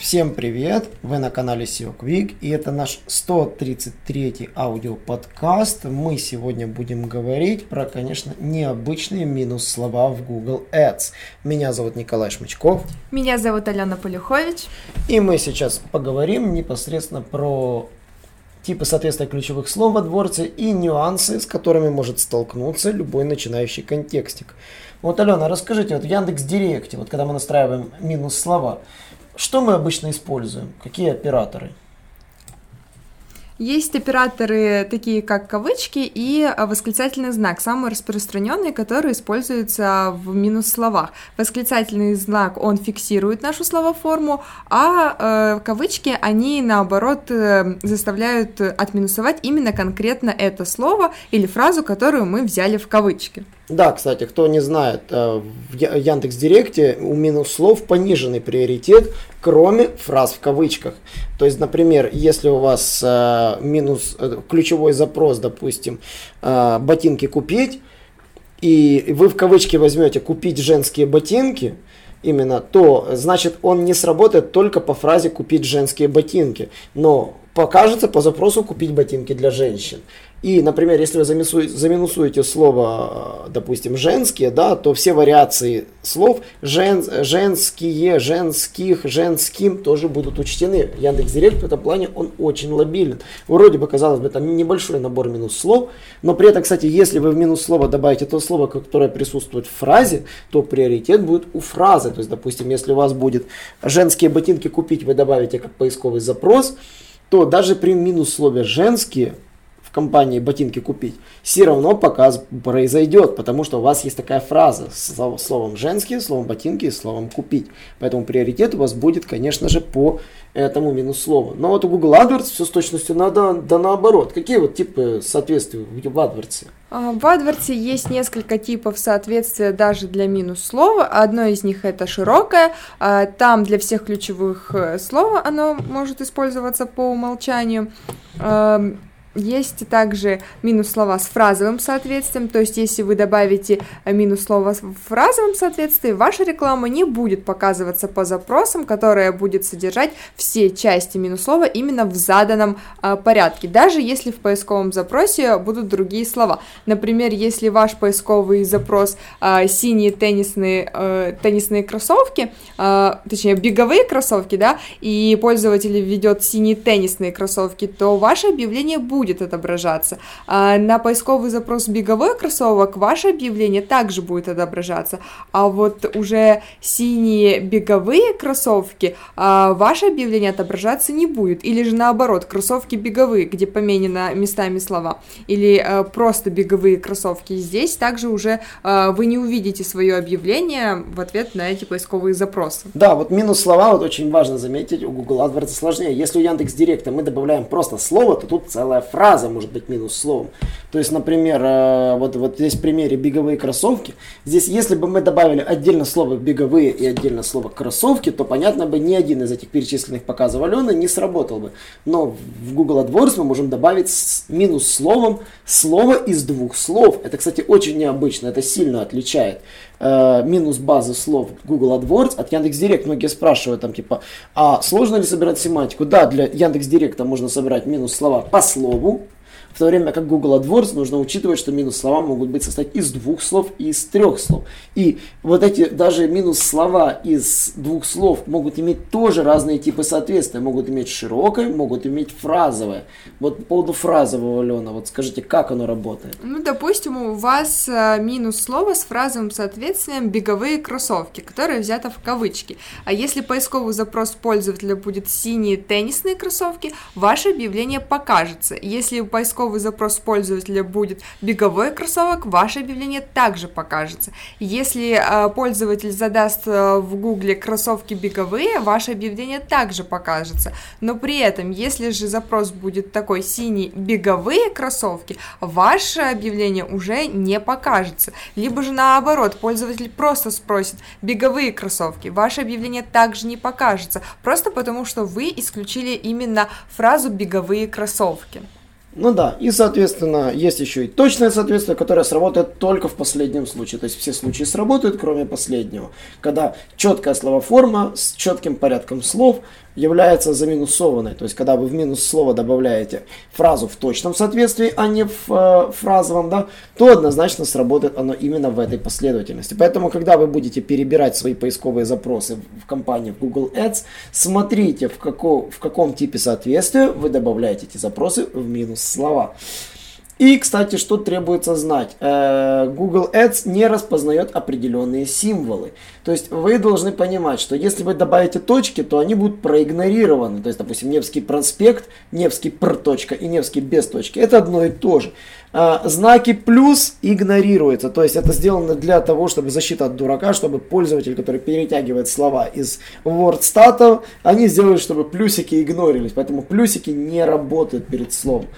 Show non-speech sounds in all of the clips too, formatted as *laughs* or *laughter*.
Всем привет! Вы на канале SEO Quick и это наш 133 аудиоподкаст. Мы сегодня будем говорить про, конечно, необычные минус слова в Google Ads. Меня зовут Николай Шмычков. Меня зовут Алена Полюхович. И мы сейчас поговорим непосредственно про типы соответствия ключевых слов в AdWords и нюансы, с которыми может столкнуться любой начинающий контекстик. Вот, Алена, расскажите, вот в Яндекс Директе, вот когда мы настраиваем минус слова, что мы обычно используем? Какие операторы? Есть операторы такие как кавычки и а, восклицательный знак, самые распространенные, которые используются в минус словах. Восклицательный знак, он фиксирует нашу словоформу, а э, кавычки, они наоборот э, заставляют отминусовать именно конкретно это слово или фразу, которую мы взяли в кавычки. Да, кстати, кто не знает, э, в Яндекс Директе у минус слов пониженный приоритет, кроме фраз в кавычках. То есть, например, если у вас э, минус э, ключевой запрос, допустим, ботинки купить, и вы в кавычки возьмете купить женские ботинки, именно, то значит он не сработает только по фразе купить женские ботинки, но покажется по запросу купить ботинки для женщин. И, например, если вы заминусуете слово, допустим, женские, да, то все вариации слов жен, женские, женских, женским тоже будут учтены. Яндекс Директ в этом плане он очень лобилен. Вроде бы, казалось бы, там небольшой набор минус слов, но при этом, кстати, если вы в минус слово добавите то слово, которое присутствует в фразе, то приоритет будет у фразы. То есть, допустим, если у вас будет женские ботинки купить, вы добавите как поисковый запрос, то даже при минус слове женские компании ботинки купить, все равно показ произойдет, потому что у вас есть такая фраза с словом женские, словом ботинки и словом купить. Поэтому приоритет у вас будет, конечно же, по этому минус слову. Но вот у Google AdWords все с точностью надо, да наоборот. Какие вот типы соответствий в AdWords? А, в AdWords есть несколько типов соответствия даже для минус слова. Одно из них это широкое. А, там для всех ключевых э, слов оно может использоваться по умолчанию. Есть также минус слова с фразовым соответствием, то есть если вы добавите минус слова в фразовом соответствии, ваша реклама не будет показываться по запросам, которая будет содержать все части минус слова именно в заданном э, порядке, даже если в поисковом запросе будут другие слова. Например, если ваш поисковый запрос э, синие теннисные, э, теннисные кроссовки, э, точнее беговые кроссовки, да, и пользователь ведет синие теннисные кроссовки, то ваше объявление будет будет отображаться. А на поисковый запрос беговой кроссовок ваше объявление также будет отображаться. А вот уже синие беговые кроссовки а, ваше объявление отображаться не будет. Или же наоборот, кроссовки беговые, где поменено местами слова. Или а, просто беговые кроссовки. Здесь также уже а, вы не увидите свое объявление в ответ на эти поисковые запросы. Да, вот минус слова, вот очень важно заметить, у Google AdWords сложнее. Если у Яндекс Директа мы добавляем просто слово, то тут целая фраза может быть минус словом. То есть, например, э, вот, вот здесь в примере беговые кроссовки. Здесь, если бы мы добавили отдельно слово беговые и отдельно слово кроссовки, то, понятно бы, ни один из этих перечисленных показов Алены не сработал бы. Но в Google AdWords мы можем добавить минус словом слово из двух слов. Это, кстати, очень необычно, это сильно отличает э, минус базы слов Google AdWords от Яндекс.Директ. Многие спрашивают там типа, а сложно ли собирать семантику? Да, для Яндекс.Директа можно собирать минус слова по слову, Togo, в то время как Google AdWords нужно учитывать, что минус слова могут быть состоять из двух слов и из трех слов. И вот эти даже минус слова из двух слов могут иметь тоже разные типы соответствия. Могут иметь широкое, могут иметь фразовое. Вот по поводу фразового, Алена, вот скажите, как оно работает? Ну, допустим, у вас э, минус слова с фразовым соответствием беговые кроссовки, которые взято в кавычки. А если поисковый запрос пользователя будет синие теннисные кроссовки, ваше объявление покажется. Если у поискового поисковый запрос пользователя будет беговой кроссовок, ваше объявление также покажется. Если э, пользователь задаст э, в Гугле кроссовки беговые, ваше объявление также покажется. Но при этом, если же запрос будет такой синий беговые кроссовки, ваше объявление уже не покажется. Либо же наоборот, пользователь просто спросит беговые кроссовки, ваше объявление также не покажется, просто потому что вы исключили именно фразу беговые кроссовки. Ну да, и, соответственно, есть еще и точное соответствие, которое сработает только в последнем случае. То есть все случаи сработают, кроме последнего. Когда четкая словоформа с четким порядком слов является заминусованной. То есть, когда вы в минус слово добавляете фразу в точном соответствии, а не в э, фразовом, да, то однозначно сработает оно именно в этой последовательности. Поэтому, когда вы будете перебирать свои поисковые запросы в компании Google Ads, смотрите, в, како, в каком типе соответствия вы добавляете эти запросы в минус слова. И, кстати, что требуется знать? Э, Google Ads не распознает определенные символы. То есть вы должны понимать, что если вы добавите точки, то они будут проигнорированы. То есть, допустим, Невский проспект, Невский пр и Невский без точки. Это одно и то же. Э, знаки плюс игнорируются. То есть это сделано для того, чтобы защита от дурака, чтобы пользователь, который перетягивает слова из WordStat, они сделают, чтобы плюсики игнорились. Поэтому плюсики не работают перед словом.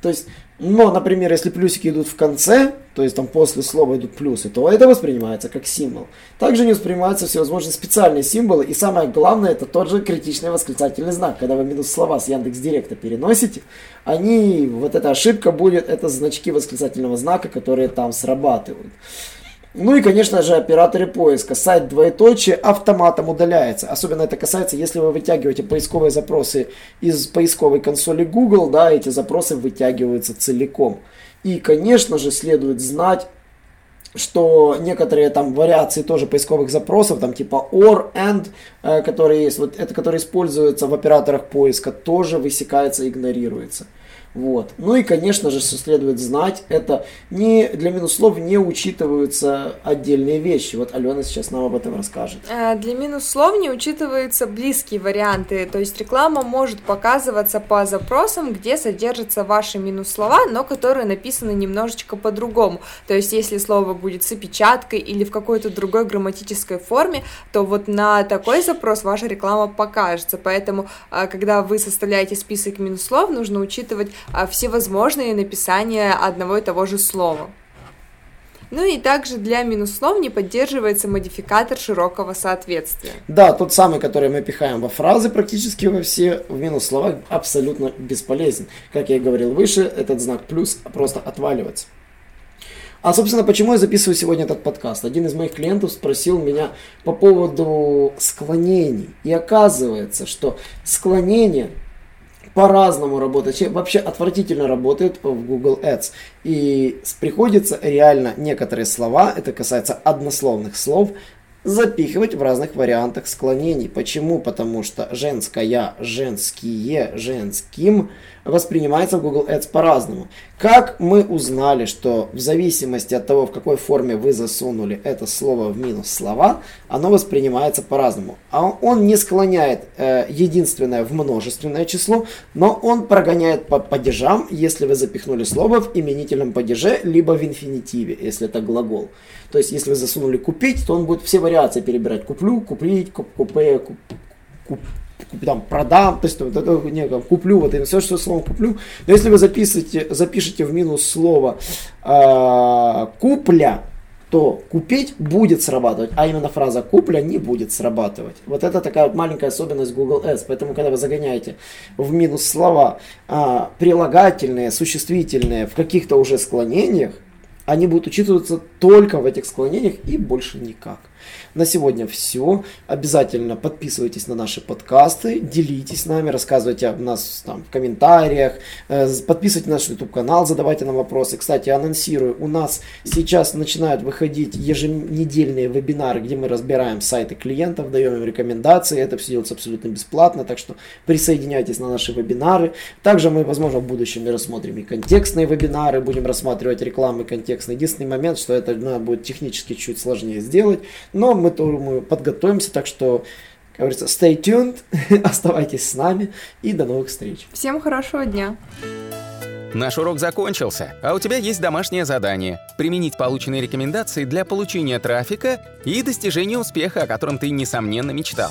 То есть но, например, если плюсики идут в конце, то есть там после слова идут плюсы, то это воспринимается как символ. Также не воспринимаются всевозможные специальные символы, и самое главное, это тот же критичный восклицательный знак. Когда вы минус слова с Яндекс Директа переносите, они, вот эта ошибка будет, это значки восклицательного знака, которые там срабатывают. Ну и, конечно же, операторы поиска. Сайт двоеточие автоматом удаляется. Особенно это касается, если вы вытягиваете поисковые запросы из поисковой консоли Google, да, эти запросы вытягиваются целиком. И, конечно же, следует знать, что некоторые там вариации тоже поисковых запросов, там типа or, and, э, которые есть, вот это, которые используются в операторах поиска, тоже высекается, игнорируется. Вот. Ну и, конечно же, следует знать, это не, для минус слов не учитываются отдельные вещи. Вот Алена сейчас нам об этом расскажет. Э, для минус слов не учитываются близкие варианты, то есть реклама может показываться по запросам, где содержатся ваши минус слова, но которые написаны немножечко по-другому. То есть если слово будет с опечаткой или в какой-то другой грамматической форме, то вот на такой запрос ваша реклама покажется. Поэтому, э, когда вы составляете список минус слов, нужно учитывать всевозможные написания одного и того же слова. Ну и также для минус слов не поддерживается модификатор широкого соответствия. Да, тот самый, который мы пихаем во фразы практически во все, в минус слова абсолютно бесполезен. Как я и говорил выше, этот знак плюс просто отваливается. А, собственно, почему я записываю сегодня этот подкаст? Один из моих клиентов спросил меня по поводу склонений. И оказывается, что склонение по-разному работает, вообще отвратительно работает в Google Ads. И приходится реально некоторые слова, это касается однословных слов, запихивать в разных вариантах склонений. Почему? Потому что женская, женские, женским – воспринимается в Google Ads по-разному. Как мы узнали, что в зависимости от того, в какой форме вы засунули это слово в минус слова, оно воспринимается по-разному. А он не склоняет э, единственное в множественное число, но он прогоняет по падежам, если вы запихнули слово в именительном падеже, либо в инфинитиве, если это глагол. То есть, если вы засунули купить, то он будет все вариации перебирать. Куплю, купить, куп, купе, куп, куп, там, продам, то есть вот это, не, куплю, вот это все, что словом куплю. Но если вы записываете, запишете в минус слово э, купля, то купить будет срабатывать, а именно фраза купля не будет срабатывать. Вот это такая вот маленькая особенность Google Ads. Поэтому, когда вы загоняете в минус слова а, прилагательные, существительные в каких-то уже склонениях, они будут учитываться только в этих склонениях и больше никак. На сегодня все. Обязательно подписывайтесь на наши подкасты, делитесь с нами, рассказывайте о нас там, в комментариях, э, подписывайтесь на наш YouTube канал, задавайте нам вопросы. Кстати, анонсирую, у нас сейчас начинают выходить еженедельные вебинары, где мы разбираем сайты клиентов, даем им рекомендации. Это все делается абсолютно бесплатно, так что присоединяйтесь на наши вебинары. Также мы, возможно, в будущем рассмотрим и контекстные вебинары, будем рассматривать рекламы контекстные. Единственный момент, что это ну, будет технически чуть сложнее сделать, но мы, думаю, подготовимся, так что, как говорится, stay tuned, *laughs* оставайтесь с нами и до новых встреч. Всем хорошего дня! Наш урок закончился, а у тебя есть домашнее задание – применить полученные рекомендации для получения трафика и достижения успеха, о котором ты, несомненно, мечтал.